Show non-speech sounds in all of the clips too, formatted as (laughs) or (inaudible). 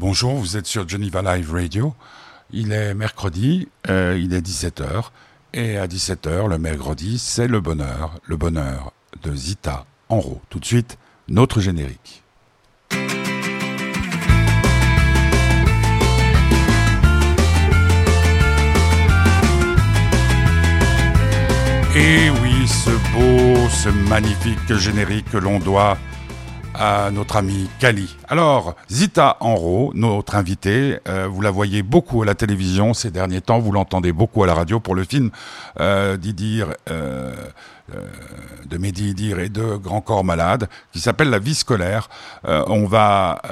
Bonjour, vous êtes sur Geneva Live Radio. Il est mercredi, euh, il est 17h. Et à 17h, le mercredi, c'est le bonheur, le bonheur de Zita Enro. Tout de suite, notre générique. Et oui, ce beau, ce magnifique générique que l'on doit à notre ami Kali. Alors, Zita Enro, notre invitée, euh, vous la voyez beaucoup à la télévision ces derniers temps, vous l'entendez beaucoup à la radio pour le film euh, d'Idir, euh, euh, de Mehdi Idir et de Grand Corps Malade, qui s'appelle La vie scolaire. Euh, on va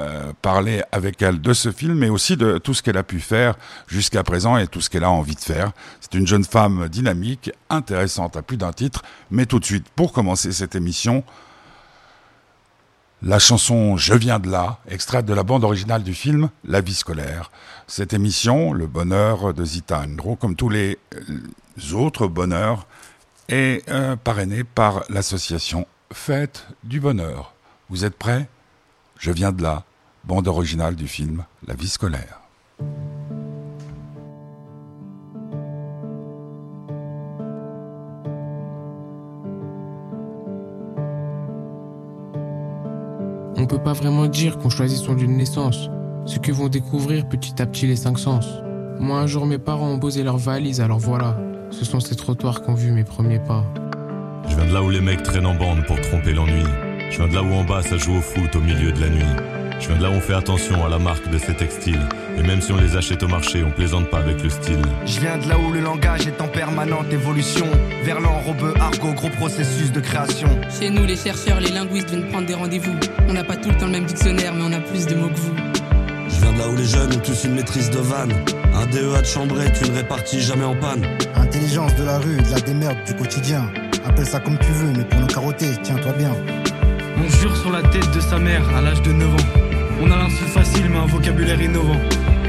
parler avec elle de ce film, mais aussi de tout ce qu'elle a pu faire jusqu'à présent et tout ce qu'elle a envie de faire. C'est une jeune femme dynamique, intéressante à plus d'un titre, mais tout de suite, pour commencer cette émission, la chanson Je viens de là, extraite de la bande originale du film La vie scolaire. Cette émission, Le bonheur de Zita Andro, comme tous les euh, autres bonheurs, est euh, parrainée par l'association Fête du bonheur. Vous êtes prêts? Je viens de là, bande originale du film La vie scolaire. Peut pas vraiment dire qu'on choisit son lieu de naissance, ce que vont découvrir petit à petit les cinq sens. Moi un jour mes parents ont posé leurs valises, alors voilà, ce sont ces trottoirs qu'ont vu mes premiers pas. Je viens de là où les mecs traînent en bande pour tromper l'ennui. Je viens de là où en bas ça joue au foot au milieu de la nuit. Je viens de là où on fait attention à la marque de ces textiles. Et même si on les achète au marché, on plaisante pas avec le style. Je viens de là où le langage est en permanente évolution. Verlan, robeux, argot, gros processus de création. Chez nous, les chercheurs, les linguistes viennent prendre des rendez-vous. On n'a pas tout le temps le même dictionnaire, mais on a plus de mots que vous. Je viens de là où les jeunes ont tous une maîtrise de vanne. Un DEA de chambrée, tu ne répartis jamais en panne. Intelligence de la rue, de la démerde du quotidien. Appelle ça comme tu veux, mais pour nous carotter, tiens-toi bien. On jure sur la tête de sa mère à l'âge de 9 ans. On a l'insulte facile, mais un vocabulaire innovant.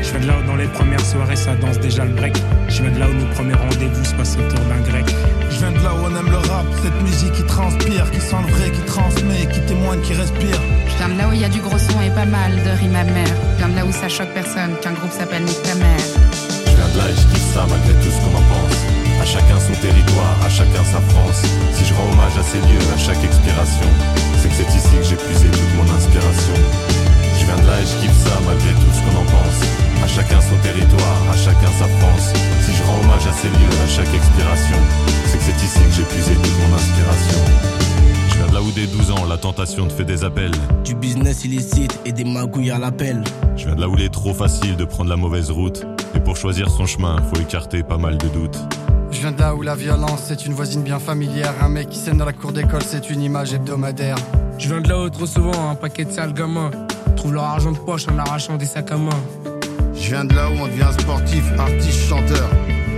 Je viens de là où dans les premières soirées ça danse déjà le break. Je viens de là où nos premiers rendez-vous se passent autour d'un grec. Je viens de là où on aime le rap, cette musique qui transpire, qui sent le vrai, qui transmet, qui témoigne, qui respire. Je viens de là où il y a du gros son et pas mal de rimes amères. Je viens de là où ça choque personne qu'un groupe s'appelle Nick ta mère. Je viens de là et je kiffe ça malgré tout ce qu'on en pense. À chacun son territoire, à chacun sa France. Si je rends hommage à ces lieux, à chaque expiration, c'est que c'est ici que j'ai puisé toute mon inspiration. Je viens de là et je kiffe ça malgré tout ce qu'on en pense. À chacun son territoire, à chacun sa France. Si je rends hommage à ces lieux, à chaque expiration, c'est que c'est ici que j'ai puisé toute mon inspiration. Je viens de là où dès 12 ans, la tentation te fait des appels. Du business illicite et des magouilles à l'appel. Je viens de là où il est trop facile de prendre la mauvaise route. Et pour choisir son chemin, faut écarter pas mal de doutes. Je viens de là où la violence c'est une voisine bien familière. Un mec qui scène dans la cour d'école, c'est une image hebdomadaire. Je viens de là où trop souvent un paquet de sales gamins trouvent leur argent de poche en arrachant des sacs à main. Je viens de là où on devient sportif, artiste, chanteur,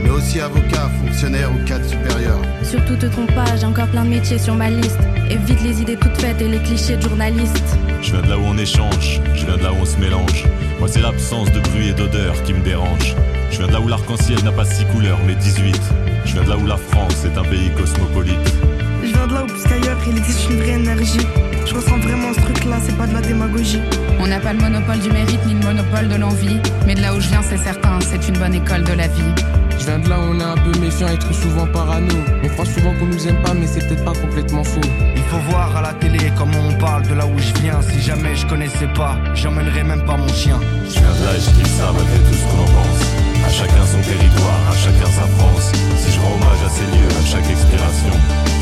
mais aussi avocat, fonctionnaire ou cadre supérieur. Surtout te trompe pas, j'ai encore plein de métiers sur ma liste. Évite les idées toutes faites et les clichés de journalistes. Je viens de là où on échange, je viens de là où on se mélange. Moi c'est l'absence de bruit et d'odeur qui me dérange. Je viens de là où l'arc-en-ciel n'a pas six couleurs mais 18. Je viens de là où la France est un pays cosmopolite. Je viens de là où plus qu'ailleurs il existe une vraie énergie. Je ressens vraiment ce truc-là, c'est pas de la démagogie. On n'a pas le monopole du mérite ni le monopole de l'envie. Mais de là où je viens, c'est certain, c'est une bonne école de la vie. Je viens de là où on est un peu méfiant et trop souvent parano. On croit souvent qu'on nous aime pas, mais c'est peut-être pas complètement faux. Il faut voir à la télé comment on parle de là où je viens. Si jamais je connaissais pas, j'emmènerais même pas mon chien. Je viens de là et je kiffe ça malgré tout ce qu'on en pense. À chacun son territoire, à chacun sa France. Si je rends hommage à ces lieux, à chaque expiration,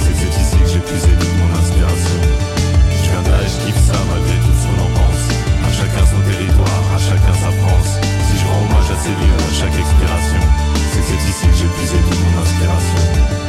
c'est que c'est ici que j'ai puisé toute mon inspiration. Et je kiffe ça malgré tout ce qu'on en pense. À chacun son territoire, à chacun sa France. Si je rends hommage à ces lieux, à chaque expiration, c'est c'est ici que j'ai puisé toute mon inspiration.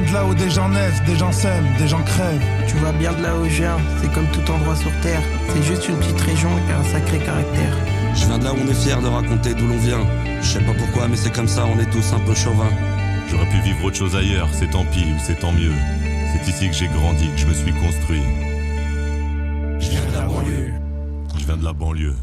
De là où des gens naissent, des gens s'aiment, des gens crèvent. Tu vois bien de là où je viens, c'est comme tout endroit sur terre. C'est juste une petite région qui a un sacré caractère. Je viens de là où on est fier de raconter d'où l'on vient. Je sais pas pourquoi, mais c'est comme ça, on est tous un peu chauvins. J'aurais pu vivre autre chose ailleurs, c'est tant pis ou c'est tant mieux. C'est ici que j'ai grandi, que je me suis construit. Je viens de la banlieue. Je viens de la banlieue.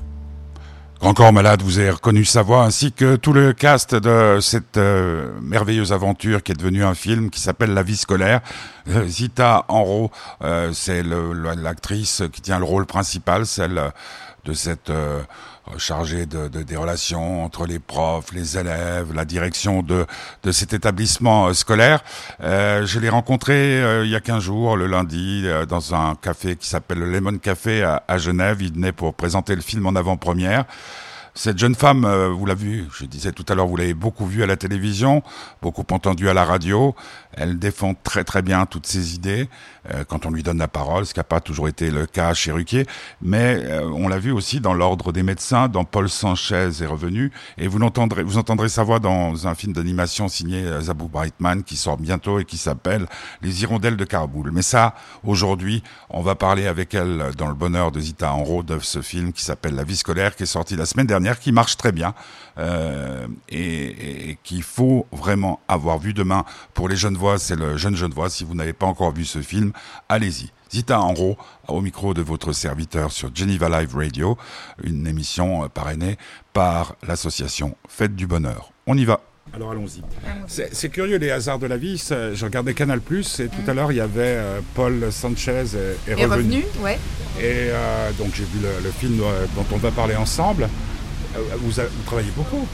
Grand Corps Malade, vous avez reconnu sa voix, ainsi que tout le cast de cette euh, merveilleuse aventure qui est devenue un film qui s'appelle La vie scolaire. Euh, Zita Enro, euh, c'est l'actrice qui tient le rôle principal, celle de cette chargée de, de, des relations entre les profs, les élèves, la direction de, de cet établissement scolaire. je l'ai rencontré il y a 15 jours, le lundi, dans un café qui s'appelle le Lemon Café à, à Genève. Il venait pour présenter le film en avant-première. Cette jeune femme, euh, vous l'avez vu, je disais tout à l'heure, vous l'avez beaucoup vue à la télévision, beaucoup entendu à la radio. Elle défend très très bien toutes ses idées euh, quand on lui donne la parole, ce qui n'a pas toujours été le cas chez Ruquier. Mais euh, on l'a vu aussi dans l'ordre des médecins, dans Paul Sanchez est revenu, et vous entendrez, vous entendrez sa voix dans un film d'animation signé Zabou Brightman qui sort bientôt et qui s'appelle Les Hirondelles de Carboul. Mais ça, aujourd'hui, on va parler avec elle dans le bonheur de Zita Enro de ce film qui s'appelle La vie scolaire, qui est sorti la semaine dernière qui marche très bien euh, et, et qu'il faut vraiment avoir vu demain. Pour les jeunes voix, c'est le jeune jeune voix. Si vous n'avez pas encore vu ce film, allez-y. Zita Enro, au micro de votre serviteur sur Geneva Live Radio, une émission euh, parrainée par l'association Fête du Bonheur. On y va. Alors allons-y. C'est curieux les hasards de la vie. Je regardais Canal Plus et tout à l'heure il y avait euh, Paul Sanchez est, est revenu. ouais. Et euh, donc j'ai vu le, le, film euh, dont on va parler ensemble. Euh, vous, vous travaillez beaucoup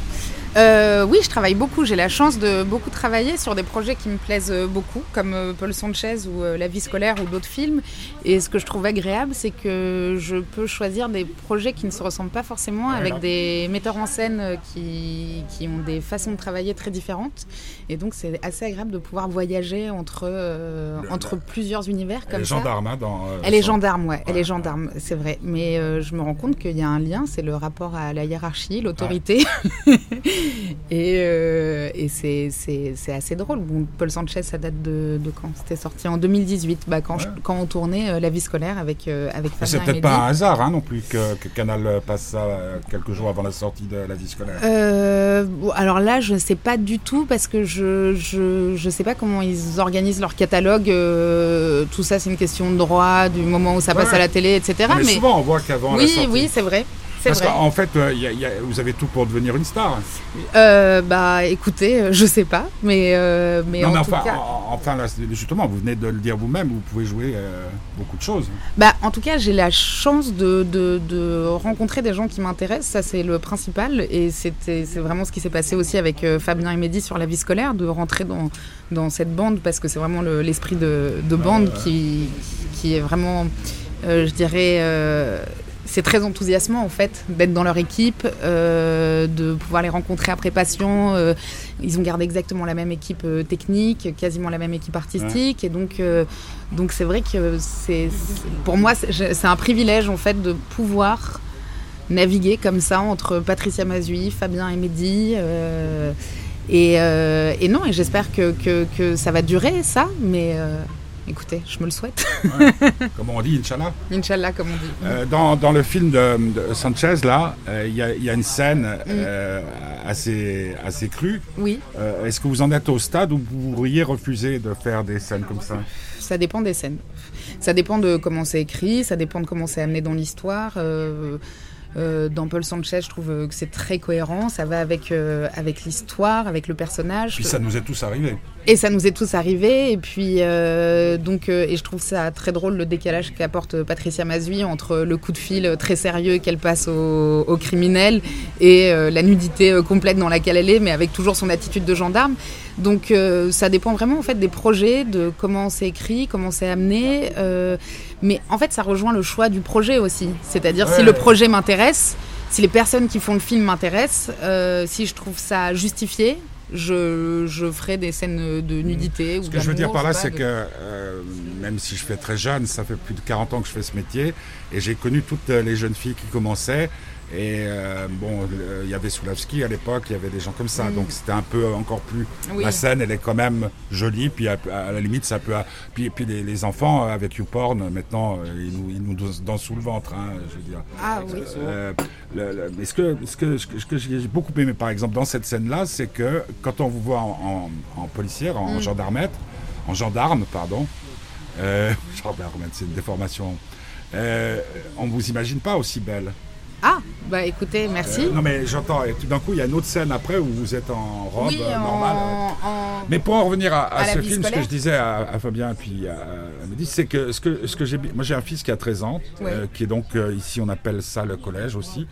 euh, oui, je travaille beaucoup. J'ai la chance de beaucoup travailler sur des projets qui me plaisent beaucoup, comme euh, Paul Sanchez ou euh, La vie scolaire ou d'autres films. Et ce que je trouve agréable, c'est que je peux choisir des projets qui ne se ressemblent pas forcément, avec des metteurs en scène qui, qui, ont des façons de travailler très différentes. Et donc, c'est assez agréable de pouvoir voyager entre, euh, le, entre plusieurs univers comme elle ça. Est gendarme, hein, dans, elle est gendarme, ouais. ouais. Elle est gendarme, c'est vrai. Mais euh, je me rends compte qu'il y a un lien, c'est le rapport à la hiérarchie, l'autorité. (laughs) et, euh, et c'est assez drôle. Bon, Paul Sanchez, ça date de, de quand? C'était sorti en 2018, bah, quand, ouais. je, quand on tournait euh, La vie scolaire avec, euh, avec C'est peut-être pas un hasard hein, non plus que, que, Canal passe ça euh, quelques jours avant la sortie de La vie scolaire. Euh, bon, alors là, je ne sais pas du tout parce que je ne je, je sais pas comment ils organisent leur catalogue. Tout ça, c'est une question de droit, du moment où ça passe à la télé, etc. Mais, mais souvent, on voit qu'avant oui, la sortie... Oui, c'est vrai. Parce qu'en fait, euh, y a, y a, vous avez tout pour devenir une star. Euh, bah, écoutez, je sais pas, mais euh, mais non, en mais tout enfin, cas. enfin, là, justement, vous venez de le dire vous-même, vous pouvez jouer euh, beaucoup de choses. Bah, en tout cas, j'ai la chance de, de, de, rencontrer des gens qui m'intéressent. Ça, c'est le principal, et c'était c'est vraiment ce qui s'est passé aussi avec euh, Fabien et Mehdi sur la vie scolaire, de rentrer dans dans cette bande parce que c'est vraiment l'esprit le, de, de bande ouais, ouais. Qui, qui est vraiment, euh, je dirais c'est très enthousiasmant en fait d'être dans leur équipe, euh, de pouvoir les rencontrer après passion. Euh, ils ont gardé exactement la même équipe euh, technique, quasiment la même équipe artistique, ouais. et donc euh, donc c'est vrai que c'est pour moi c'est un privilège en fait de pouvoir naviguer comme ça entre Patricia Mazui, Fabien et Mehdi. Et, et, non, et j'espère que, que, que, ça va durer ça, mais Écoutez, je me le souhaite. Ouais. Comment on dit, Inch'Allah Inch'Allah, comme on dit. Euh, dans, dans, le film de, de Sanchez, là, il euh, y, y, a une scène mm. euh, assez, assez crue. Oui. Euh, est-ce que vous en êtes au stade où vous pourriez refuser de faire des scènes comme ça? Ça dépend des scènes. Ça dépend de comment c'est écrit, ça dépend de comment c'est amené dans l'histoire. Euh, euh, dans Paul Sanchez, je trouve que c'est très cohérent, ça va avec, euh, avec l'histoire, avec le personnage. Puis ça nous est tous arrivé. Et ça nous est tous arrivé, et puis euh, donc, et je trouve ça très drôle le décalage qu'apporte Patricia Mazui entre le coup de fil très sérieux qu'elle passe aux au criminels et la nudité complète dans laquelle elle est, mais avec toujours son attitude de gendarme. Donc ça dépend vraiment en fait des projets, de comment c'est écrit, comment c'est amené. mais en fait, ça rejoint le choix du projet aussi. C'est-à-dire ouais. si le projet m'intéresse, si les personnes qui font le film m'intéressent, euh, si je trouve ça justifié, je, je, ferai des scènes de nudité. Ce que je veux dire par là, c'est de... que euh, même si je fais très jeune, ça fait plus de 40 ans que je fais ce métier, et j'ai connu toutes les jeunes filles qui commençaient, Et euh, bon, euh, il y avait Soulavski à l'époque, il y avait des gens comme ça. Mm. Donc c'était un peu encore plus. Oui. La scène, elle est quand même jolie. Puis à, à la limite, ça peut. Puis, puis les, les enfants, avec YouPorn, maintenant, euh, ils nous, ils nous dansent sous le ventre, hein, je veux dire. Ah oui. Euh, le- le- mais ce que, ce que, ce j'ai beaucoup aimé, par exemple, dans cette scène-là, c'est que quand on vous voit en, en, en policière, en Mm. gendarmette, en gendarme, pardon, euh, (laughs) gendarmette, c'est une déformation, euh, on vous imagine pas aussi belle. Ah, bah écoutez, merci. Euh, non mais j'entends, et tout d'un coup il y a une autre scène après où vous êtes en robe oui, euh, normale. en- Mais pour en revenir à, à À la ce film, ce que je disais à, à Fabien et puis à, Mehdi, c'est que ce que, ce que j'ai, moi j'ai un fils qui a 13 ans, Ouais. euh, qui est donc ici on appelle ça le collège aussi.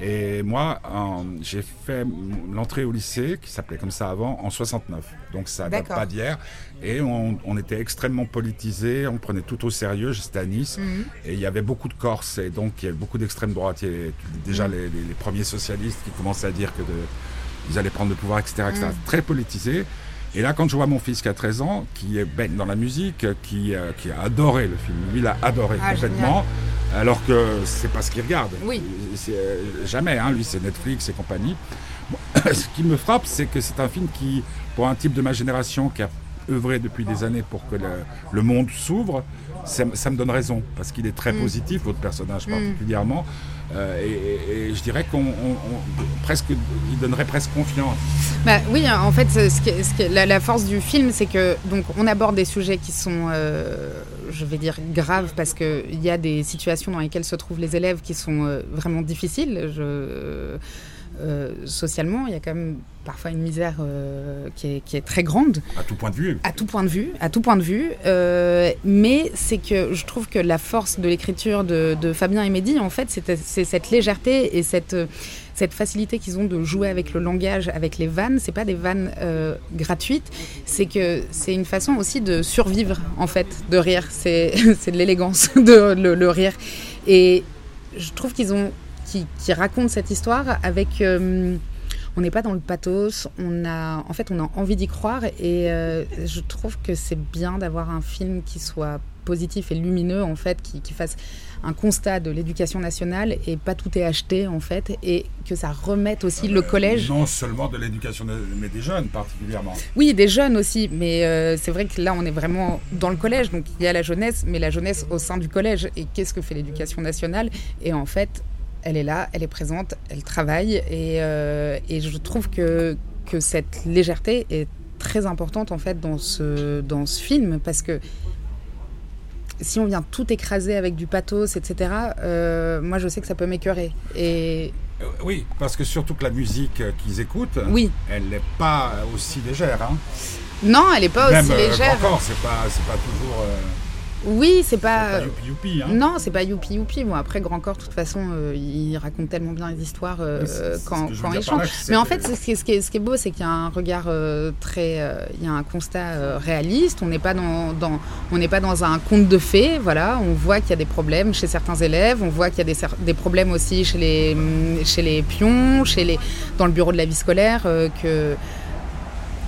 Et moi, j'ai fait l'entrée au lycée, qui s'appelait comme ça avant, en 69. Donc ça date pas d'hier. Et on, on était extrêmement politisé, on prenait tout au sérieux. J'étais à Nice. Mhm. Et il y avait beaucoup de Corses et donc il y avait beaucoup d'extrême droite. Il y avait déjà Mhm. les, les- les premiers socialistes qui commençaient à dire que de- ils allaient prendre le pouvoir, etc. etc. Mhm. Très politisé. Et là, quand je vois mon fils qui a 13 ans, qui est baigne dans la musique, qui, euh, qui a adoré le film, lui, il a adoré Ah, complètement, alors que c'est pas ce qu'il regarde. Oui. Euh, jamais, hein, lui, c'est Netflix et compagnie. Bon, (coughs) ce qui me frappe, c'est que c'est un film qui, pour un type de ma génération qui a œuvré depuis des années pour que le, le monde s'ouvre, ça, me- ça me donne raison, parce qu'il est très Mm. positif, votre personnage Mm. particulièrement, Euh, et, je dirais qu'on presque, il donnerait presque confiance. Bah oui, en fait, ce ce la, la force du film, c'est que donc on aborde des sujets qui sont, euh, je vais dire, graves parce que il y a des situations dans lesquelles se trouvent les élèves qui sont euh, vraiment difficiles. Euh, socialement, il y a quand même parfois une misère euh, qui, est, qui est très grande. À tout point de vue. À tout point de vue, à tout point de vue. Euh, mais c'est que je trouve que la force de l'écriture de, de Fabien et Mehdi, en fait, c'est cette légèreté et cette, cette facilité qu'ils ont de jouer avec le langage, avec les vannes. C'est pas des vannes gratuites, c'est que c'est une façon aussi de survivre, en fait, de rire. C'est (laughs) c'est de l'élégance, (laughs) de le, le rire. Et je trouve qu'ils ont, qui, qui racontent cette histoire avec. euh, on n'est pas dans le pathos, on a, en fait, on a envie d'y croire et euh, je trouve que c'est bien d'avoir un film qui soit positif et lumineux, en fait, qui, qui fasse un constat de l'éducation nationale et pas tout est acheté, en fait, et que ça remette aussi le collège. Non seulement de l'éducation, mais des jeunes particulièrement. Oui, des jeunes aussi, mais euh, c'est vrai que là, on est vraiment dans le collège, donc il y a la jeunesse, mais la jeunesse au sein du collège. Et qu'est-ce que fait l'éducation nationale? Et en fait, elle est là, elle est présente, elle travaille, et, euh, et je trouve que, que cette légèreté est très importante en fait dans ce, dans ce film, parce que si on vient tout écraser avec du pathos, etc., euh, moi je sais que ça peut m'écœurer. Et Euh, oui, parce que surtout que la musique qu'ils écoutent, Oui. elle n'est pas aussi légère. Hein. non, elle n'est pas Même aussi euh, légère. encore, c'est pas, toujours. euh, Oui, c'est pas. youpi youpi. Hein. Non, c'est pas youpi youpi. Bon, après, Grand Corps, de toute façon, euh, il raconte tellement bien les histoires euh, Oui, quand, quand il là, Mais en fait, ce qui est, ce qui beau, c'est qu'il y a un regard euh, très. euh, il y a un constat euh, réaliste. On n'est pas dans, dans- on n'est pas dans un conte de fées. Voilà, on voit qu'il y a des problèmes chez certains élèves. On voit qu'il y a des, problèmes aussi chez les, chez les pions, chez les, dans le bureau de la vie scolaire. euh, que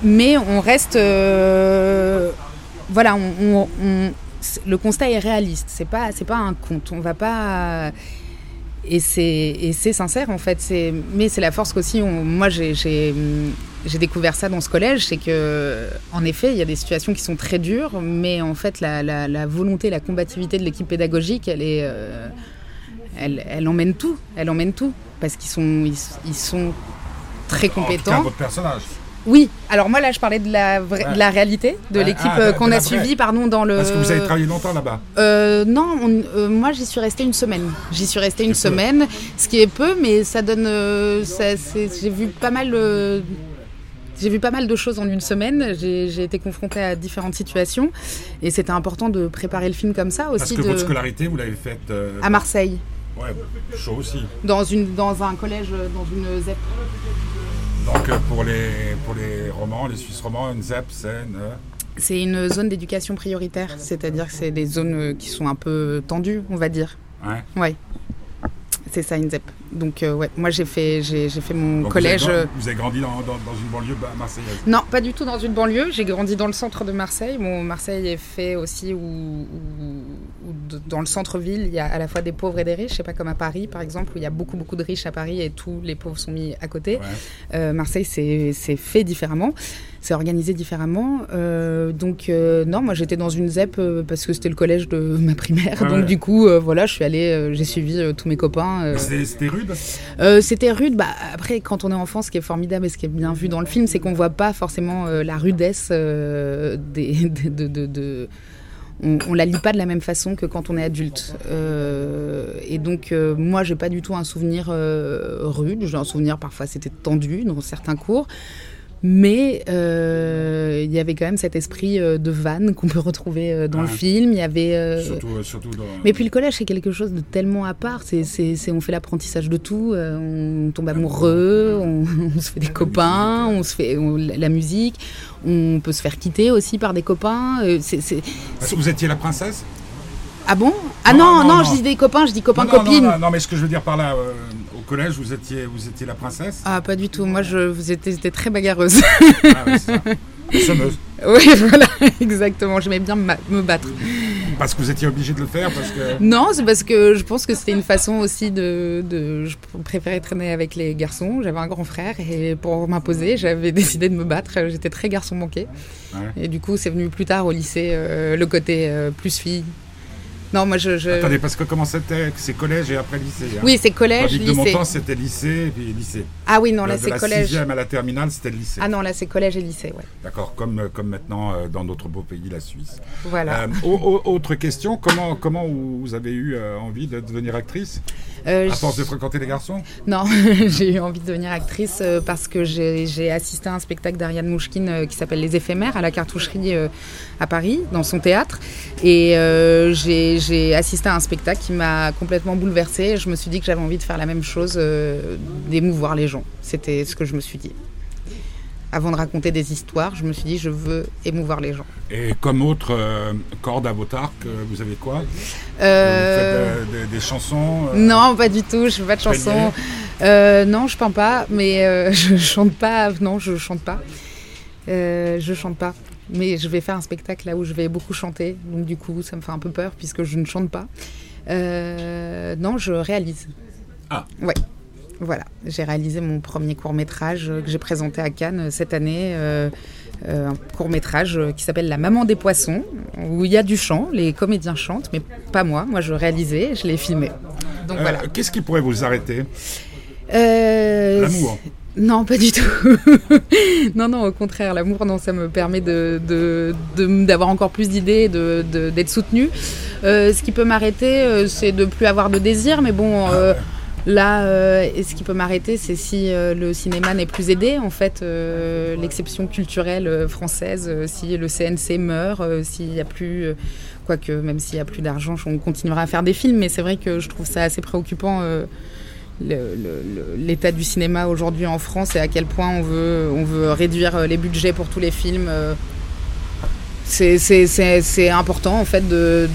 mais on reste euh, voilà on, on- on- c'est- le constat est réaliste. C'est pas c'est pas un conte. On va pas et c'est et c'est sincère en fait. C'est mais c'est la force qu'aussi moi j'ai découvert ça dans ce collège c'est que en effet il y a des situations qui sont très dures mais en fait la, la, la volonté la combativité de l'équipe pédagogique elle est euh, elle, elle emmène tout. Elle emmène tout. Parce qu'ils sont ils, ils sont très En tout cas, compétents. votre personnage. Oui, alors moi là je parlais de la, vraie- Ouais. de la réalité, de l'équipe ah, euh, qu'on a suivie pardon, dans le... Parce que vous avez travaillé longtemps là-bas. Euh, non, on- euh, moi j'y suis restée une semaine. J'y suis restée une peu. semaine, ce qui est peu, mais ça donne... euh, J'ai vu pas mal... j'ai vu pas mal de choses en une semaine. J'ai été confrontée à différentes situations et c'était important de préparer le film comme ça aussi. Parce que de... votre scolarité, vous l'avez faite. À Marseille, Ouais, chaud aussi. dans, une, dans un collège, dans une ZEP. Donc euh, pour les, pour les romans, les Suisses romans, une ZEP, c'est une. euh, C'est une zone d'éducation prioritaire, c'est-à-dire que c'est des zones euh, qui sont un peu tendues, on va dire. Ouais. Ouais. C'est ça, une ZEP. Donc euh, ouais, moi j'ai fait, j'ai, fait mon Donc, collège. Vous avez, grand- vous avez grandi dans, dans- dans une banlieue marseillaise? Non, pas du tout dans une banlieue. J'ai grandi dans le centre de Marseille. Bon, Marseille est fait aussi où, dans le centre-ville, il y a à la fois des pauvres et des riches. C'est pas comme à Paris, par exemple, où il y a beaucoup, beaucoup de riches à Paris et tous les pauvres sont mis à côté. Euh, Marseille, c'est fait différemment. C'est organisé différemment. Euh, donc, euh, non, moi j'étais dans une ZEP parce que c'était le collège de (laughs) ma primaire. Ouais, donc, ouais. du coup, voilà, je suis allée, j'ai suivi tous mes copains. C'était rude? C'était rude. Bah, après, quand on est enfant, ce qui est formidable et ce qui est bien vu dans le film, c'est qu'on voit pas forcément la rudesse (laughs) des, de, de- de- de- On, on la lit pas de la même façon que quand on est adulte. Euh, et donc, euh, moi, j'ai pas du tout un souvenir euh, rude. J'ai un souvenir parfois c'était tendu dans certains cours. Mais euh, il y avait quand même cet esprit euh, de vanne qu'on peut retrouver euh, dans le film. Il y avait euh, Surtout, surtout dans. mais puis le collège, c'est quelque chose de tellement à part. C'est, on fait l'apprentissage de tout. on tombe amoureux, on, (laughs) on se fait des copains, on se fait on- la musique. On peut se faire quitter aussi par des copains. vous étiez la princesse? Ah bon Ah Non, non, non, non, non. je dis des copains, je dis copains, non, mais ce que je veux dire par là, euh, au collège, vous étiez, vous étiez la princesse Ah, pas du tout. Moi, je, vous étiez, j'étais très bagarreuse. Ah ouais, c'est ça. (laughs) Semeuse. Oui, voilà, (laughs) exactement. J'aimais bien me battre. Parce que vous étiez obligé de le faire parce que. Non, c'est parce que je pense que c'était une façon aussi de, de- Je préférais traîner avec les garçons. J'avais un grand frère et pour m'imposer, j'avais décidé de me battre. J'étais très garçon manqué. Ouais. Et du coup, c'est venu plus tard au lycée, euh, le côté euh, plus fille. Non, moi je. je- Attendez, parce que comment c'était C'est collège et après lycée. hein Oui, c'est collège, que De mon lycée. temps, c'était lycée et puis lycée. Ah oui, non, là, c'est De la collège. sixième à la terminale, c'était le lycée. Ah non, là c'est collège et lycée, ouais. D'accord, comme, euh, comme maintenant euh, dans notre beau pays, la Suisse. Voilà. Euh, au- au- autre question, comment, comment vous avez eu envie de devenir actrice? Euh, À force de fréquenter les garçons Non, (laughs) j'ai eu envie de devenir actrice euh, parce que j'ai assisté à un spectacle d'Ariane Mouchkine euh, qui s'appelle Les Éphémères à la cartoucherie euh, à Paris, dans son théâtre. Et euh, j'ai j'ai assisté à un spectacle qui m'a complètement bouleversée. Je me suis dit que j'avais envie de faire la même chose, d'émouvoir les gens. C'était ce que je me suis dit. Avant de raconter des histoires, je me suis dit je veux émouvoir les gens. Et comme autre euh, corde à votre arc, euh, vous avez quoi? Euh, Vous faites euh, des, des chansons euh, Non, pas du tout. Je fais pas de chansons. Non, je peins pas, mais (laughs) je chante pas. Non, je chante pas. Je chante pas. Mais je vais faire un spectacle là où je vais beaucoup chanter. Donc du coup, ça me fait un peu peur puisque je ne chante pas. Non, je réalise. Ah. Ouais. Voilà. J'ai réalisé mon premier court métrage que j'ai présenté à Cannes euh, cette année. euh, euh, un court métrage qui s'appelle La Maman des Poissons, où il y a du chant, les comédiens chantent, mais pas moi. Moi, je réalisais, je l'ai filmé. Donc Euh, voilà. Qu'est-ce qui pourrait vous arrêter? Euh, L'amour. Non, pas du tout. (laughs) non, non, au contraire, l'amour, non, ça me permet de, de- de- d'avoir encore plus d'idées, d'être soutenue. Euh, ce qui peut m'arrêter, euh, c'est de plus avoir de désir, mais bon, euh, là, euh, ce qui peut m'arrêter, c'est si euh, le cinéma n'est plus aidé, en fait, euh, l'exception culturelle française, si le CNC meurt, s'il n'y a plus. Quoique, même s'il n'y a plus d'argent, on continuera à faire des films, mais c'est vrai que je trouve ça assez préoccupant. l'état du cinéma aujourd'hui en France et à quel point on veut, on veut réduire les budgets pour tous les films. C'est- important en fait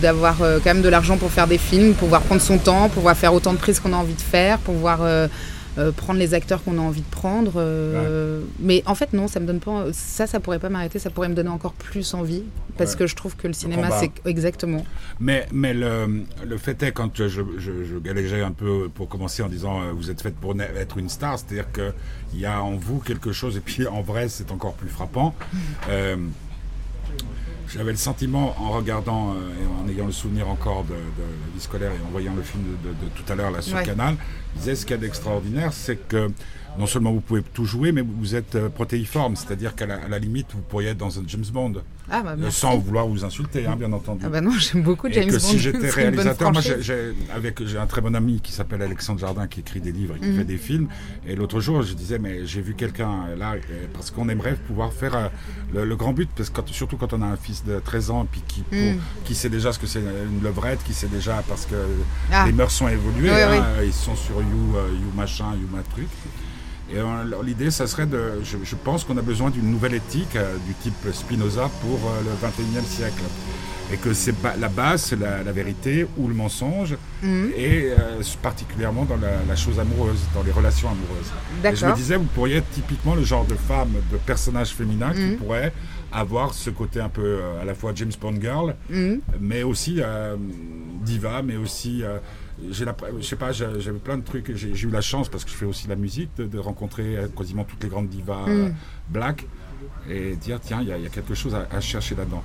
d'avoir euh, quand même de l'argent pour faire des films, pouvoir prendre son temps, pouvoir faire autant de prises qu'on a envie de faire, pouvoir euh, euh, prendre les acteurs qu'on a envie de prendre. euh, Mais en fait non, ça me donne pas. Ça, ça pourrait pas m'arrêter, ça pourrait me donner encore plus envie parce Ouais. que je trouve que le cinéma c'est exactement. Mais, mais le, le fait est, quand je, je, je galégeais un peu pour commencer en disant vous êtes faite pour être une star, c'est-à-dire qu'il y a en vous quelque chose, et puis en vrai c'est encore plus frappant. (laughs) J'avais le sentiment, en regardant euh, et en ayant le souvenir encore de, de la vie scolaire et en voyant le film de, de- de tout à l'heure là sur Ouais. Canal, je disais ce qu'il y a d'extraordinaire, c'est que non seulement vous pouvez tout jouer, mais vous êtes euh, protéiforme, c'est-à-dire qu'à la limite vous pourriez être dans un James Bond, Ah, bah, Euh, sans vouloir vous insulter, hein, bien entendu. Ah bah non, j'aime beaucoup Et James que Bond. si j'étais (laughs) réalisateur, moi j'ai j'ai- avec j'ai un très bon ami qui s'appelle Alexandre Jardin qui écrit des livres et qui Mhm. fait des films. Et l'autre jour, je disais mais j'ai vu quelqu'un là euh, parce qu'on aimerait pouvoir faire euh, le, le grand but parce que quand- surtout quand on a un fils de 13 ans puis qui Mhm. qui sait déjà ce que c'est une levrette, qui sait déjà parce que Ah. les mœurs sont évoluées, Oui, hein, oui. ils sont sur You, euh, you machin, You ma truc. Et euh, l'idée, ça serait de. Je, je pense qu'on a besoin d'une nouvelle éthique euh, du type Spinoza pour euh, le 21e siècle. et que c'est la base, c'est la, vérité ou le mensonge, mhm. et euh, particulièrement dans la, chose amoureuse, dans les relations amoureuses. Et je me disais, vous pourriez être typiquement le genre de femme, de personnage féminin qui mhm. pourrait avoir ce côté un peu à la fois James Bond girl, mhm. mais aussi diva, mais aussi j'ai la, je sais pas, j'avais plein de trucs. J'ai eu la chance parce que je fais aussi la musique de, rencontrer quasiment toutes les grandes divas black et dire tiens, il y, a quelque chose à, chercher là-dedans.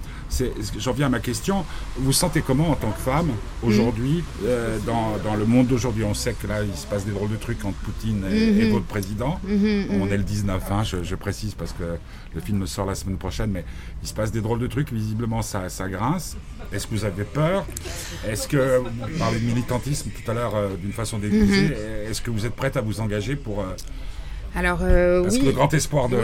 J'en viens à ma question. Vous sentez comment en tant que femme aujourd'hui euh, dans, le monde d'aujourd'hui? On sait que là, il se passe des drôles de trucs entre Poutine et, mhm. votre président. Mhm, mhm. On est le 19, hein, je, précise parce que le film sort la semaine prochaine, mais il se passe des drôles de trucs. Visiblement, ça, ça grince. Est-ce que vous avez peur? Est-ce que vous parlez de militantisme tout à l'heure euh, d'une façon déguisée Est-ce que vous êtes prête à vous engager pour euh, alors, euh, Parce que le grand espoir de,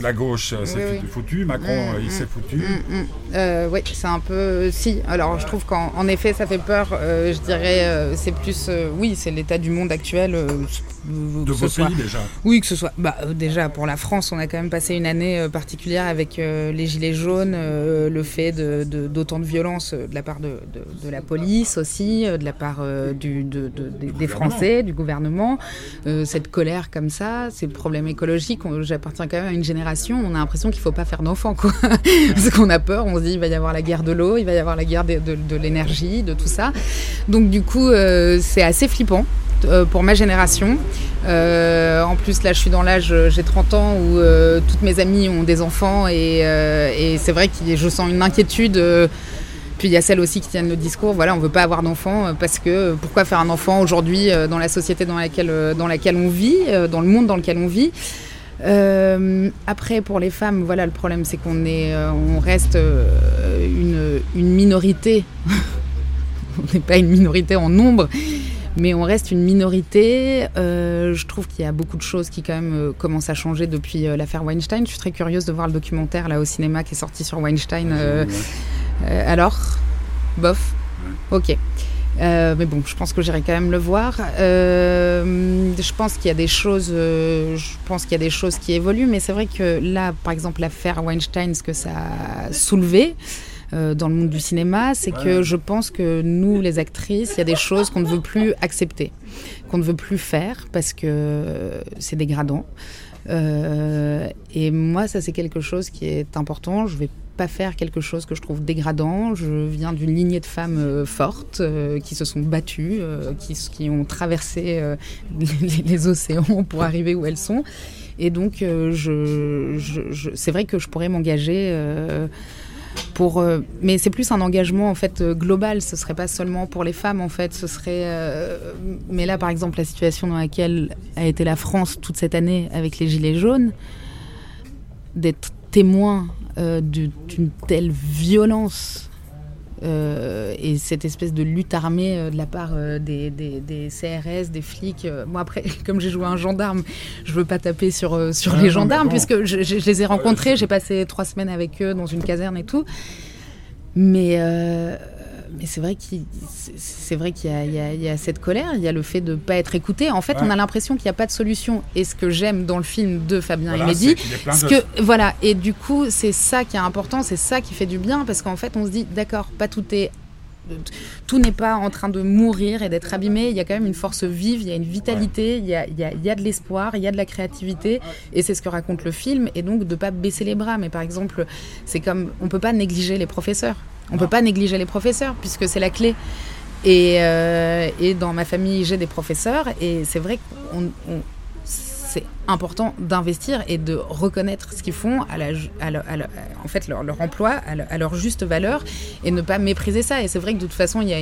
la gauche, euh, c'est foutu. Macron, mm, euh, il s'est mm, foutu. Mm, oui, c'est un peu. Si. Alors, je trouve qu'en effet, ça fait peur. je dirais, c'est plus. oui, c'est l'état du monde actuel. de vos pays déjà Oui, que ce soit. Bah, déjà, pour la France, on a quand même passé une année particulière avec les Gilets jaunes, le fait d'autant de, de, violence de la part de, la police aussi, de la part du, des Français, du gouvernement. cette colère comme ça, c'est problème écologique. J'appartiens quand même à une génération, on a l'impression qu'il ne faut pas faire d'enfants. (laughs) Parce qu'on a peur, on se dit il va y avoir la guerre de l'eau, il va y avoir la guerre de, l'énergie, de tout ça. Donc du coup, euh, c'est assez flippant euh, pour ma génération. Euh, en plus, là, je suis dans l'âge, j'ai 30 ans, où toutes mes amies ont des enfants et c'est vrai que je sens une inquiétude puis il y a celles aussi qui tiennent le discours, voilà, on ne veut pas avoir d'enfants euh, parce que euh, pourquoi faire un enfant aujourd'hui euh, dans la société dans laquelle, dans laquelle on vit, dans le monde dans lequel on vit? après, pour les femmes, voilà, le problème, c'est qu'on est, on reste une, une, minorité. (laughs) on n'est pas une minorité en nombre, mais on reste une minorité. je trouve qu'il y a beaucoup de choses qui quand même commencent à changer depuis l'affaire Weinstein. Je suis très curieuse de voir le documentaire là au cinéma qui est sorti sur Weinstein. Alors, bof, ok. Euh, mais bon, je pense que j'irai quand même le voir. Euh, je pense qu'il y a des choses, je pense qu'il y a des choses qui évoluent, mais c'est vrai que là, par exemple, l'affaire Weinstein, ce que ça a soulevé dans le monde du cinéma, c'est que je pense que nous, les actrices, il y a des choses qu'on ne veut plus accepter, qu'on ne veut plus faire parce que c'est dégradant. et moi, ça, c'est quelque chose qui est important. Je vais faire quelque chose que je trouve dégradant. Je viens d'une lignée de femmes euh, fortes euh, qui se sont battues, euh, qui, ont traversé (laughs) les, océans pour arriver où elles sont. Et donc, c'est vrai que je pourrais m'engager. Pour, mais c'est plus un engagement en fait global. Ce serait pas seulement pour les femmes en fait. Ce serait. mais là, par exemple, la situation dans laquelle a été la France toute cette année avec les gilets jaunes, d'être témoin euh, d'une telle violence euh, et cette espèce de lutte armée euh, de la part des, des, CRS, des flics. moi, après, (laughs) comme j'ai joué un gendarme, je veux pas taper sur, sur les gendarmes, puisque je, je, les ai rencontrés, j'ai passé trois semaines avec eux dans une caserne et tout. Mais mais c'est vrai qu'il c'est vrai qu'il y, a cette colère, il y a le fait de ne pas être écouté. En fait, on a l'impression qu'il n'y a pas de solution. Et ce que j'aime dans le film de Fabien et Mehdi, c'est que voilà. Et du coup, c'est ça qui est important, c'est ça qui fait du bien, parce qu'en fait, on se dit, d'accord, pas tout est tout n'est pas en train de mourir et d'être abîmé. Il y a quand même une force vive, il y a une vitalité, il, y a, il, y a, il, y a, de l'espoir, il y a de la créativité. Et c'est ce que raconte le film. Et donc de ne pas baisser les bras. Mais par exemple, c'est comme on peut pas négliger les professeurs. On ne peut pas négliger les professeurs puisque c'est la clé. Et, euh, et, dans ma famille, j'ai des professeurs et c'est vrai que c'est important d'investir et de reconnaître ce qu'ils font, à la, en fait leur, emploi, à, leur juste valeur et ne pas mépriser ça. Et c'est vrai que de toute façon, il y a,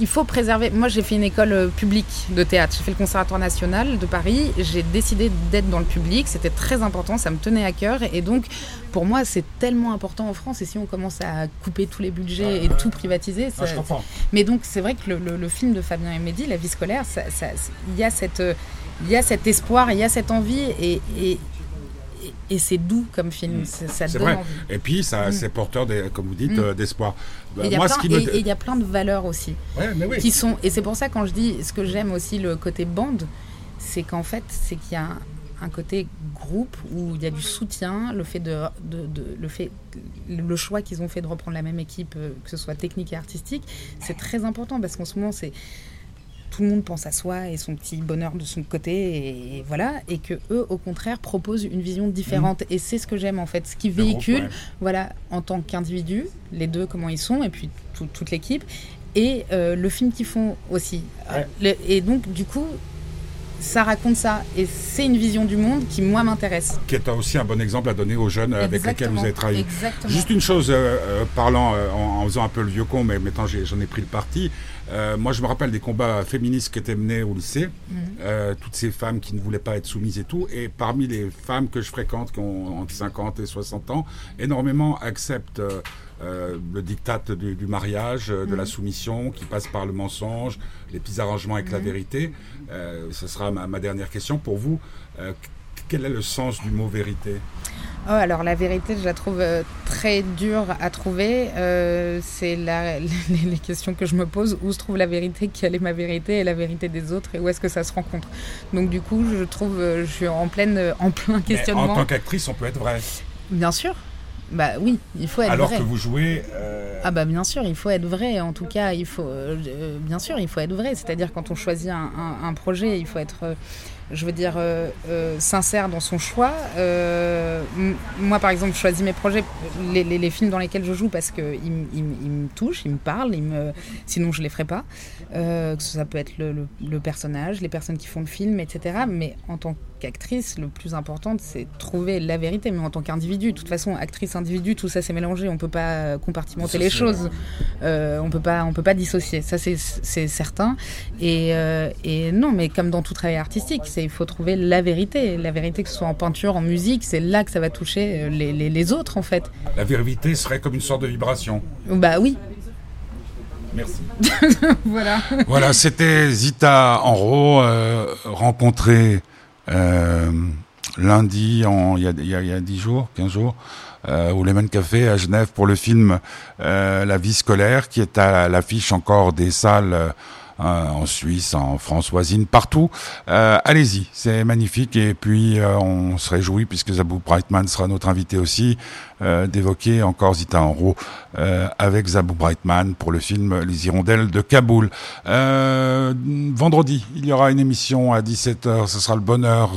il faut préserver. Moi, j'ai fait une école euh, publique de théâtre. J'ai fait le Conservatoire national de Paris. J'ai décidé d'être dans le public. C'était très important. Ça me tenait à cœur. Et donc, pour moi, c'est tellement important en France. Et si on commence à couper tous les budgets et tout privatiser, ça, mais donc c'est vrai que le, film de Fabien et Mehdi, La vie scolaire, il y a cette, il y a cet espoir, il y a cette envie et, et c'est doux comme film. Mm. Ça vrai. Et puis, ça, mm. c'est porteur, comme vous dites, mm. euh, d'espoir. Bah, et il y a plein de valeurs aussi. Qui sont, et c'est pour ça, quand je dis ce que j'aime aussi, le côté bande, c'est qu'en fait, c'est qu'il y a un, côté groupe où il y a du soutien, le fait de, le fait, le choix qu'ils ont fait de reprendre la même équipe, euh, que ce soit technique et artistique, c'est très important parce qu'en ce moment c'est tout le monde pense à soi et son petit bonheur de son côté et, voilà et que eux au contraire proposent une vision différente mmh. et c'est ce que j'aime en fait ce qui véhicule voilà en tant qu'individu les deux comment ils sont et puis toute l'équipe et euh, le film qu'ils font aussi et donc du coup ça raconte ça. Et c'est une vision du monde qui, moi, m'intéresse. Qui est aussi un bon exemple à donner aux jeunes avec lesquels vous avez travaillé. Juste une chose, euh, euh, parlant euh, en, faisant un peu le vieux con, mais maintenant j'en ai, pris le parti. Moi, je me rappelle des combats féministes qui étaient menés au lycée. Mhm. toutes ces femmes qui ne voulaient pas être soumises et tout. Et parmi les femmes que je fréquente, qui ont entre 50 et 60 ans, énormément acceptent euh, le diktat du, mariage, euh, de la mhm. soumission, qui passe par le mensonge, les petits arrangements avec la mhm. vérité. Euh, ce sera ma, dernière question pour vous. quel est le sens du mot vérité? Oh, alors la vérité, je la trouve très dure à trouver. c'est (laughs) les, les, questions que je me pose. Où se trouve la vérité? Quelle est ma vérité et la vérité des autres? Et où est-ce que ça se rencontre? Donc du coup, je trouve, je suis en pleine, en plein questionnement. en tant qu'actrice, on peut être vrai. Bien sûr. Bah oui, il faut être Alors vrai. Alors que vous jouez. Euh, ah bah bien sûr, il faut être vrai. En tout cas, il faut. Euh, bien sûr, il faut être vrai. C'est-à-dire quand on choisit un, un, projet, il faut être je veux dire, euh, euh, sincère dans son choix. Euh, moi, par exemple, je choisis mes projets, les, films dans lesquels je joue parce qu'ils il, me touchent, ils me parlent, me... sinon je ne les ferai pas. ça peut être le, personnage, les personnes qui font le film, etc. Mais en tant qu'actrice, le plus important, c'est trouver la vérité. Mais en tant qu'individu, de toute façon, actrice, individu, tout ça c'est mélangé. On ne peut pas compartimenter les choses. on on peut pas dissocier. Ça c'est certain. Et, et non, mais comme dans tout travail artistique, il faut trouver la vérité. La vérité, que ce soit en peinture, en musique, c'est là que ça va toucher euh, les, autres, en fait. La vérité serait comme une sorte de vibration. Bah oui. Merci. (laughs) voilà. Voilà, c'était Zita Enro, euh, rencontrée euh, lundi, il y, a, 10 jours, 15 jours, au Lemon Café à Genève pour le film La vie scolaire, qui est à l'affiche encore des salles en Suisse, en France voisine, partout. Euh, allez-y, c'est magnifique. Et puis, euh, on se réjouit, puisque Zabou Brightman sera notre invité aussi, euh, d'évoquer encore Zita Enro avec Zabou Brightman pour le film Les Hirondelles de Kaboul. vendredi, il y aura une émission à 17h. Ce sera le bonheur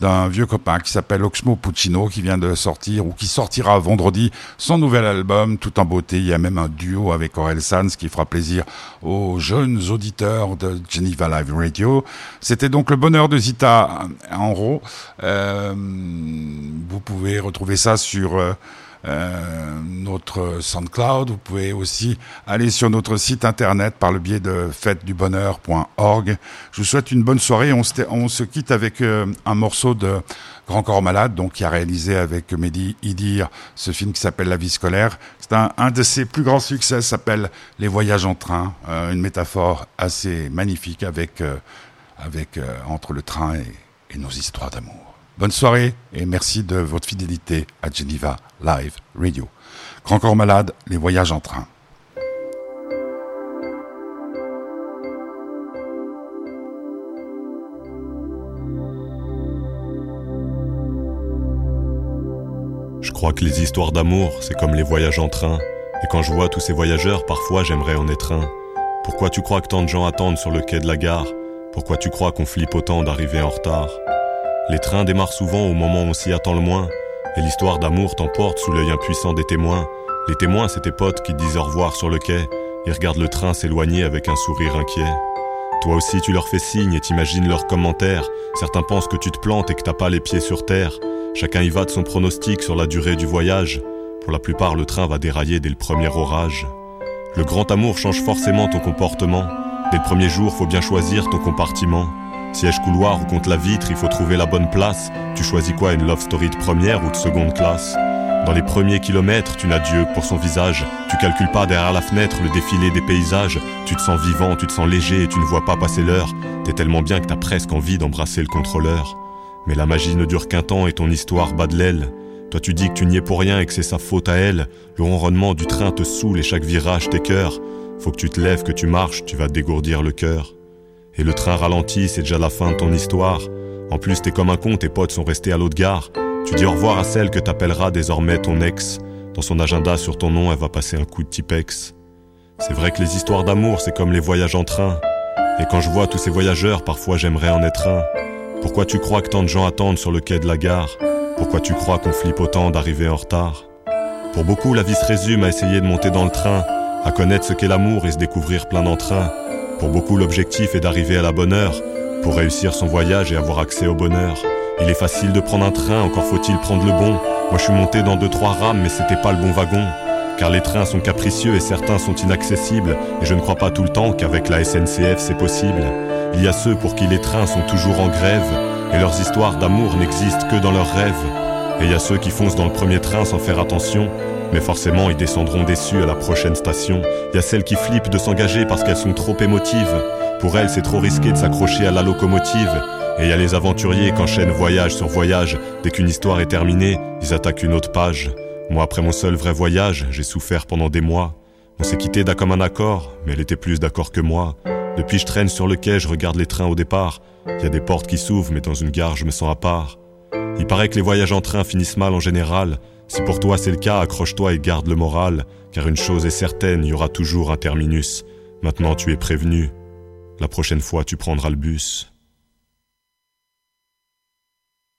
d'un vieux copain qui s'appelle Oxmo Puccino, qui vient de sortir, ou qui sortira vendredi, son nouvel album, tout en beauté. Il y a même un duo avec Aurel Sanz qui fera plaisir aux jeunes auditeurs de Geneva Live Radio. C'était donc le bonheur de Zita en Euh, vous pouvez retrouver ça sur euh, notre SoundCloud. Vous pouvez aussi aller sur notre site internet par le biais de fêtedubonheur.org. Je vous souhaite une bonne soirée. On se, quitte avec euh, un morceau de Grand Corps Malade, donc qui a réalisé avec Mehdi Idir ce film qui s'appelle La vie scolaire. C'est un, de ses plus grands succès, s'appelle Les voyages en train, euh, une métaphore assez magnifique avec, avec entre le train et nos histoires d'amour. Bonne soirée et merci de votre fidélité à Geneva Live Radio. Grand corps malade, les voyages en train. Je crois que les histoires d'amour, c'est comme les voyages en train. Et quand je vois tous ces voyageurs, parfois j'aimerais en être un. Pourquoi tu crois que tant de gens attendent sur le quai de la gare? Pourquoi tu crois qu'on flippe autant d'arriver en retard? Les trains démarrent souvent au moment où on s'y attend le moins, et l'histoire d'amour t'emporte sous l'œil impuissant des témoins. Les témoins, c'est tes potes qui disent au revoir sur le quai, et regardent le train s'éloigner avec un sourire inquiet. Toi aussi, tu leur fais signe et t'imagines leurs commentaires. Certains pensent que tu te plantes et que t'as pas les pieds sur terre. Chacun y va de son pronostic sur la durée du voyage. Pour la plupart, le train va dérailler dès le premier orage. Le grand amour change forcément ton comportement. Dès le premier jour, faut bien choisir ton compartiment. Siège couloir ou contre la vitre, il faut trouver la bonne place. Tu choisis quoi, une love story de première ou de seconde classe? Dans les premiers kilomètres, tu n'as Dieu pour son visage. Tu calcules pas derrière la fenêtre le défilé des paysages. Tu te sens vivant, tu te sens léger et tu ne vois pas passer l'heure. T'es tellement bien que t'as presque envie d'embrasser le contrôleur. Mais la magie ne dure qu'un temps et ton histoire bat de l'aile. Toi tu dis que tu n'y es pour rien et que c'est sa faute à elle. Le ronronnement du train te saoule et chaque virage t'écœure. Faut que tu te lèves, que tu marches, tu vas dégourdir le cœur. Et le train ralentit, c'est déjà la fin de ton histoire. En plus, t'es comme un con, tes potes sont restés à l'autre gare. Tu dis au revoir à celle que t'appelleras désormais ton ex. Dans son agenda sur ton nom, elle va passer un coup de Tipex. C'est vrai que les histoires d'amour, c'est comme les voyages en train. Et quand je vois tous ces voyageurs, parfois j'aimerais en être un. Pourquoi tu crois que tant de gens attendent sur le quai de la gare? Pourquoi tu crois qu'on flippe autant d'arriver en retard? Pour beaucoup, la vie se résume à essayer de monter dans le train, à connaître ce qu'est l'amour et se découvrir plein d'entrain. Pour beaucoup, l'objectif est d'arriver à la bonne heure, pour réussir son voyage et avoir accès au bonheur. Il est facile de prendre un train, encore faut-il prendre le bon. Moi je suis monté dans deux trois rames, mais c'était pas le bon wagon. Car les trains sont capricieux et certains sont inaccessibles, et je ne crois pas tout le temps qu'avec la SNCF c'est possible. Il y a ceux pour qui les trains sont toujours en grève, et leurs histoires d'amour n'existent que dans leurs rêves. Et il ceux qui foncent dans le premier train sans faire attention, mais forcément ils descendront déçus à la prochaine station. Il y a celles qui flippent de s'engager parce qu'elles sont trop émotives. Pour elles c'est trop risqué de s'accrocher à la locomotive. Et il y a les aventuriers qui enchaînent voyage sur voyage. Dès qu'une histoire est terminée, ils attaquent une autre page. Moi, après mon seul vrai voyage, j'ai souffert pendant des mois. On s'est quitté d'un commun accord, mais elle était plus d'accord que moi. Depuis, je traîne sur le quai, je regarde les trains au départ. Il y a des portes qui s'ouvrent, mais dans une gare, je me sens à part. Il paraît que les voyages en train finissent mal en général. Si pour toi c'est le cas, accroche-toi et garde le moral, car une chose est certaine, il y aura toujours un terminus. Maintenant tu es prévenu. La prochaine fois tu prendras le bus.